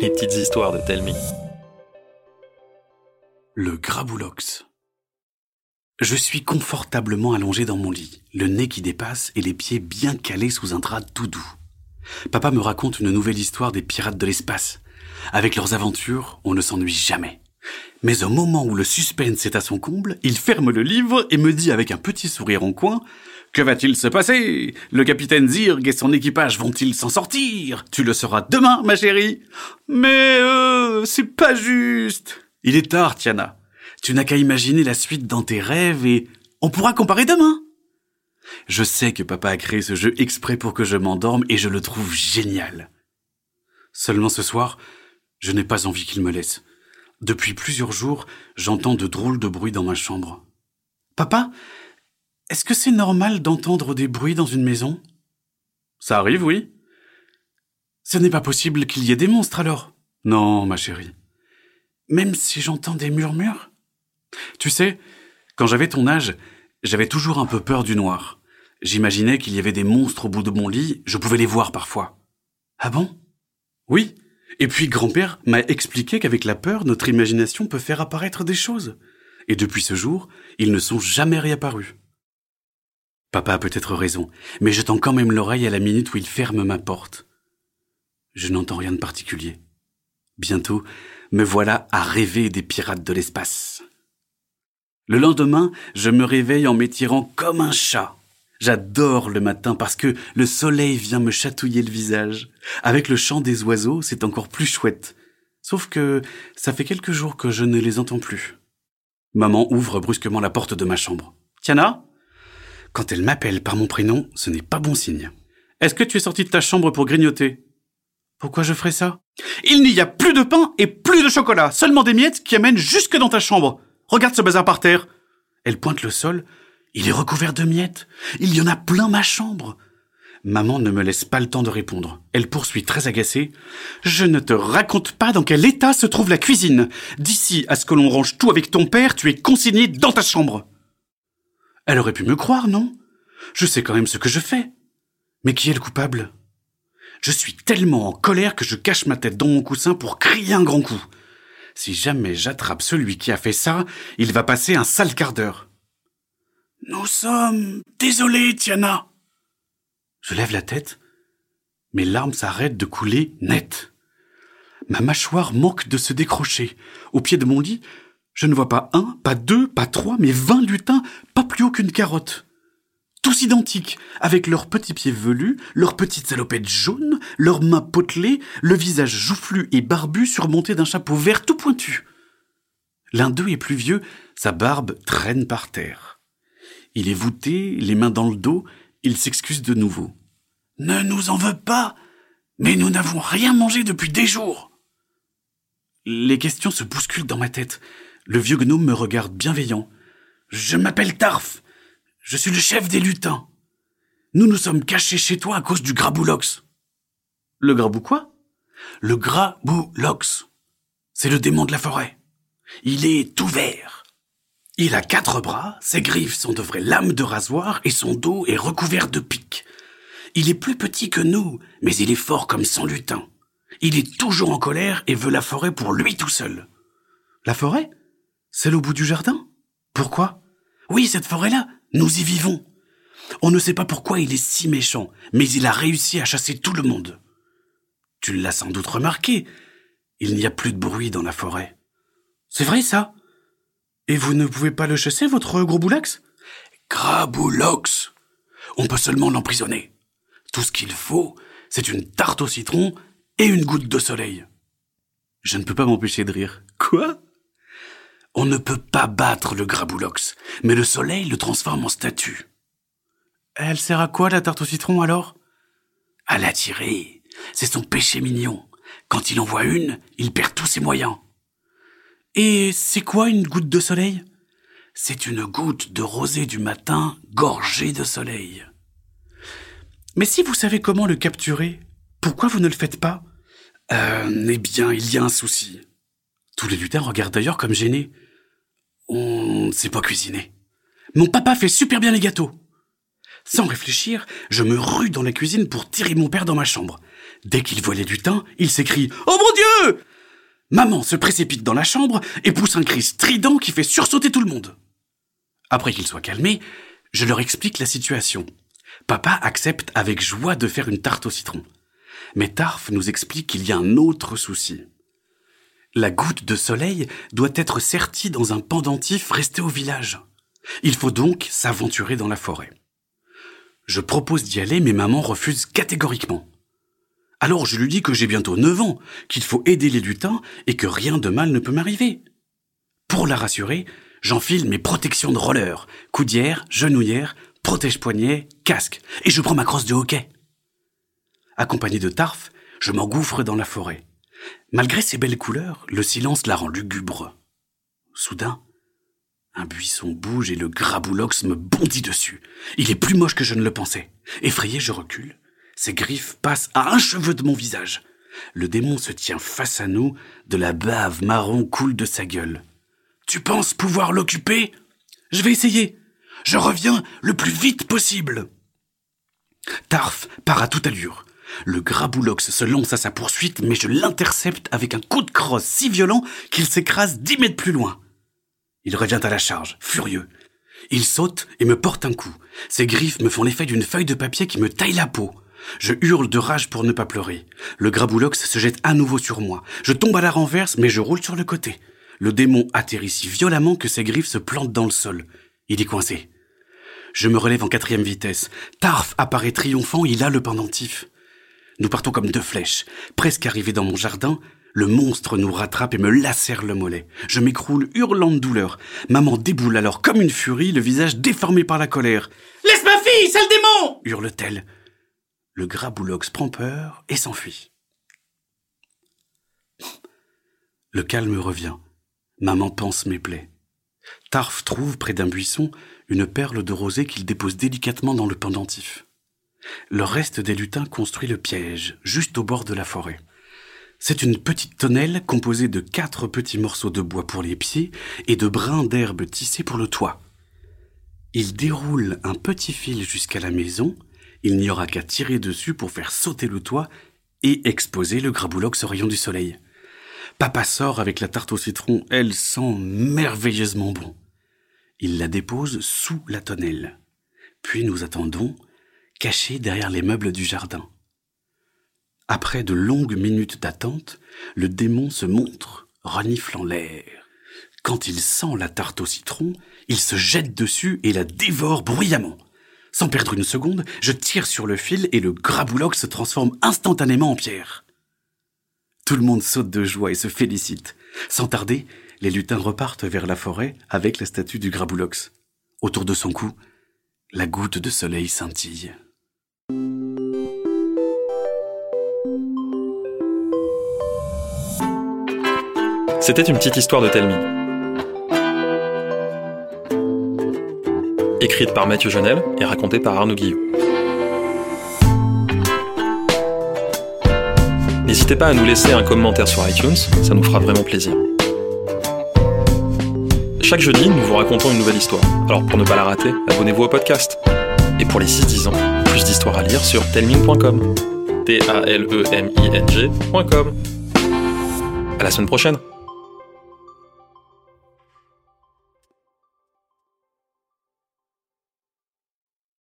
Les petites histoires de Telmi. Le graboulox. Je suis confortablement allongé dans mon lit, le nez qui dépasse et les pieds bien calés sous un drap tout. Papa me raconte une nouvelle histoire des pirates de l'espace. Avec leurs aventures, on ne s'ennuie jamais. Mais au moment où le suspense est à son comble, il ferme le livre et me dit avec un petit sourire en coin Que va-t-il se passer? Le capitaine Zirg et son équipage vont-ils s'en sortir? Tu le sauras demain, ma chérie. Mais euh, c'est pas juste. Il est tard, Tiana. Tu n'as qu'à imaginer la suite dans tes rêves et on pourra comparer demain. Je sais que papa a créé ce jeu exprès pour que je m'endorme et je le trouve génial. Seulement ce soir, je n'ai pas envie qu'il me laisse. Depuis plusieurs jours, j'entends de drôles de bruits dans ma chambre. Papa, est-ce que c'est normal d'entendre des bruits dans une maison? Ça arrive, oui. Ce n'est pas possible qu'il y ait des monstres alors Non, ma chérie. Même si j'entends des murmures? Tu sais, quand j'avais ton âge, j'avais toujours un peu peur du noir. J'imaginais qu'il y avait des monstres au bout de mon lit, je pouvais les voir parfois. Ah bon? Oui, et puis grand-père m'a expliqué qu'avec la peur, notre imagination peut faire apparaître des choses. Et depuis ce jour, ils ne sont jamais réapparus. Papa a peut-être raison, mais je tends quand même l'oreille à la minute où il ferme ma porte. Je n'entends rien de particulier. Bientôt, me voilà à rêver des pirates de l'espace. Le lendemain, je me réveille en m'étirant comme un chat. J'adore le matin parce que le soleil vient me chatouiller le visage. Avec le chant des oiseaux, c'est encore plus chouette. Sauf que ça fait quelques jours que je ne les entends plus. Maman ouvre brusquement la porte de ma chambre. Tiana? Quand elle m'appelle par mon prénom, ce n'est pas bon signe. Est-ce que tu es sortie de ta chambre pour grignoter? Pourquoi je ferais ça? Il n'y a plus de pain et plus de chocolat, seulement des miettes qui amènent jusque dans ta chambre. Regarde ce bazar par terre. Elle pointe le sol il est recouvert de miettes. Il y en a plein ma chambre. Maman ne me laisse pas le temps de répondre. Elle poursuit très agacée. Je ne te raconte pas dans quel état se trouve la cuisine. D'ici à ce que l'on range tout avec ton père, tu es consigné dans ta chambre. Elle aurait pu me croire, non? Je sais quand même ce que je fais. Mais qui est le coupable? Je suis tellement en colère que je cache ma tête dans mon coussin pour crier un grand coup. Si jamais j'attrape celui qui a fait ça, il va passer un sale quart d'heure. Nous sommes désolés, Tiana. Je lève la tête. Mes larmes s'arrêtent de couler net. Ma mâchoire manque de se décrocher. Au pied de mon lit, je ne vois pas un, pas deux, pas trois, mais vingt lutins, pas plus haut qu'une carotte. Tous identiques, avec leurs petits pieds velus, leurs petites salopettes jaunes, leurs mains potelées, le visage joufflu et barbu surmonté d'un chapeau vert tout pointu. L'un d'eux est plus vieux, sa barbe traîne par terre. Il est voûté, les mains dans le dos, il s'excuse de nouveau. Ne nous en veux pas, mais nous n'avons rien mangé depuis des jours. Les questions se bousculent dans ma tête. Le vieux gnome me regarde bienveillant. Je m'appelle Tarf. Je suis le chef des lutins. Nous nous sommes cachés chez toi à cause du graboulox. Le grabou quoi Le graboulox. C'est le démon de la forêt. Il est tout vert. Il a quatre bras, ses griffes sont de vraies lames de rasoir et son dos est recouvert de pics. Il est plus petit que nous, mais il est fort comme son lutin. Il est toujours en colère et veut la forêt pour lui tout seul. La forêt? Celle au bout du jardin Pourquoi? Oui, cette forêt-là, nous y vivons. On ne sait pas pourquoi il est si méchant, mais il a réussi à chasser tout le monde. Tu l'as sans doute remarqué, il n'y a plus de bruit dans la forêt. C'est vrai ça? Et vous ne pouvez pas le chasser, votre gros boulax? Graboulox On peut seulement l'emprisonner. Tout ce qu'il faut, c'est une tarte au citron et une goutte de soleil. Je ne peux pas m'empêcher de rire. Quoi? On ne peut pas battre le graboulox, mais le soleil le transforme en statue. Elle sert à quoi la tarte au citron alors? À l'attirer. C'est son péché mignon. Quand il en voit une, il perd tous ses moyens. Et c'est quoi une goutte de soleil? C'est une goutte de rosée du matin gorgée de soleil. Mais si vous savez comment le capturer, pourquoi vous ne le faites pas? Euh, Eh bien, il y a un souci. Tous les lutins regardent d'ailleurs comme gênés. On ne sait pas cuisiner. Mon papa fait super bien les gâteaux. Sans réfléchir, je me rue dans la cuisine pour tirer mon père dans ma chambre. Dès qu'il voit les lutins, il s'écrie ⁇ Oh mon Dieu !⁇ Maman se précipite dans la chambre et pousse un cri strident qui fait sursauter tout le monde. Après qu'ils soient calmés, je leur explique la situation. Papa accepte avec joie de faire une tarte au citron. Mais Tarf nous explique qu'il y a un autre souci. La goutte de soleil doit être sertie dans un pendentif resté au village. Il faut donc s'aventurer dans la forêt. Je propose d'y aller, mais maman refuse catégoriquement. Alors je lui dis que j'ai bientôt neuf ans, qu'il faut aider les lutins et que rien de mal ne peut m'arriver. Pour la rassurer, j'enfile mes protections de roller, coudière, genouillère, protège-poignet, casque, et je prends ma crosse de hockey. Accompagné de Tarf, je m'engouffre dans la forêt. Malgré ses belles couleurs, le silence la rend lugubre. Soudain, un buisson bouge et le graboulox me bondit dessus. Il est plus moche que je ne le pensais. Effrayé, je recule. Ses griffes passent à un cheveu de mon visage. Le démon se tient face à nous, de la bave marron coule de sa gueule. Tu penses pouvoir l'occuper? Je vais essayer. Je reviens le plus vite possible. Tarf part à toute allure. Le graboulox se lance à sa poursuite, mais je l'intercepte avec un coup de crosse si violent qu'il s'écrase dix mètres plus loin. Il revient à la charge, furieux. Il saute et me porte un coup. Ses griffes me font l'effet d'une feuille de papier qui me taille la peau. Je hurle de rage pour ne pas pleurer. Le graboulox se jette à nouveau sur moi. Je tombe à la renverse, mais je roule sur le côté. Le démon atterrit si violemment que ses griffes se plantent dans le sol. Il est coincé. Je me relève en quatrième vitesse. Tarf apparaît triomphant, il a le pendentif. Nous partons comme deux flèches. Presque arrivés dans mon jardin, le monstre nous rattrape et me lacère le mollet. Je m'écroule hurlant de douleur. Maman déboule alors comme une furie, le visage déformé par la colère. Laisse ma fille, c'est le démon hurle-t-elle. Le graboulox prend peur et s'enfuit. Le calme revient. Maman pense mes plaies. Tarf trouve près d'un buisson une perle de rosée qu'il dépose délicatement dans le pendentif. Le reste des lutins construit le piège, juste au bord de la forêt. C'est une petite tonnelle composée de quatre petits morceaux de bois pour les pieds et de brins d'herbe tissés pour le toit. Il déroule un petit fil jusqu'à la maison, il n'y aura qu'à tirer dessus pour faire sauter le toit et exposer le graboulox au rayon du soleil. Papa sort avec la tarte au citron, elle sent merveilleusement bon. Il la dépose sous la tonnelle. Puis nous attendons, cachés derrière les meubles du jardin. Après de longues minutes d'attente, le démon se montre, reniflant l'air. Quand il sent la tarte au citron, il se jette dessus et la dévore bruyamment. Sans perdre une seconde, je tire sur le fil et le graboulox se transforme instantanément en pierre. Tout le monde saute de joie et se félicite. Sans tarder, les lutins repartent vers la forêt avec la statue du graboulox. Autour de son cou, la goutte de soleil scintille. C'était une petite histoire de Telmi. Écrite par Mathieu Janel et racontée par Arnaud Guillot. N'hésitez pas à nous laisser un commentaire sur iTunes, ça nous fera vraiment plaisir. Chaque jeudi, nous vous racontons une nouvelle histoire. Alors pour ne pas la rater, abonnez-vous au podcast. Et pour les 6-10 ans, plus d'histoires à lire sur telming.com. T-A-L-E-M-I-N-G.com. À la semaine prochaine!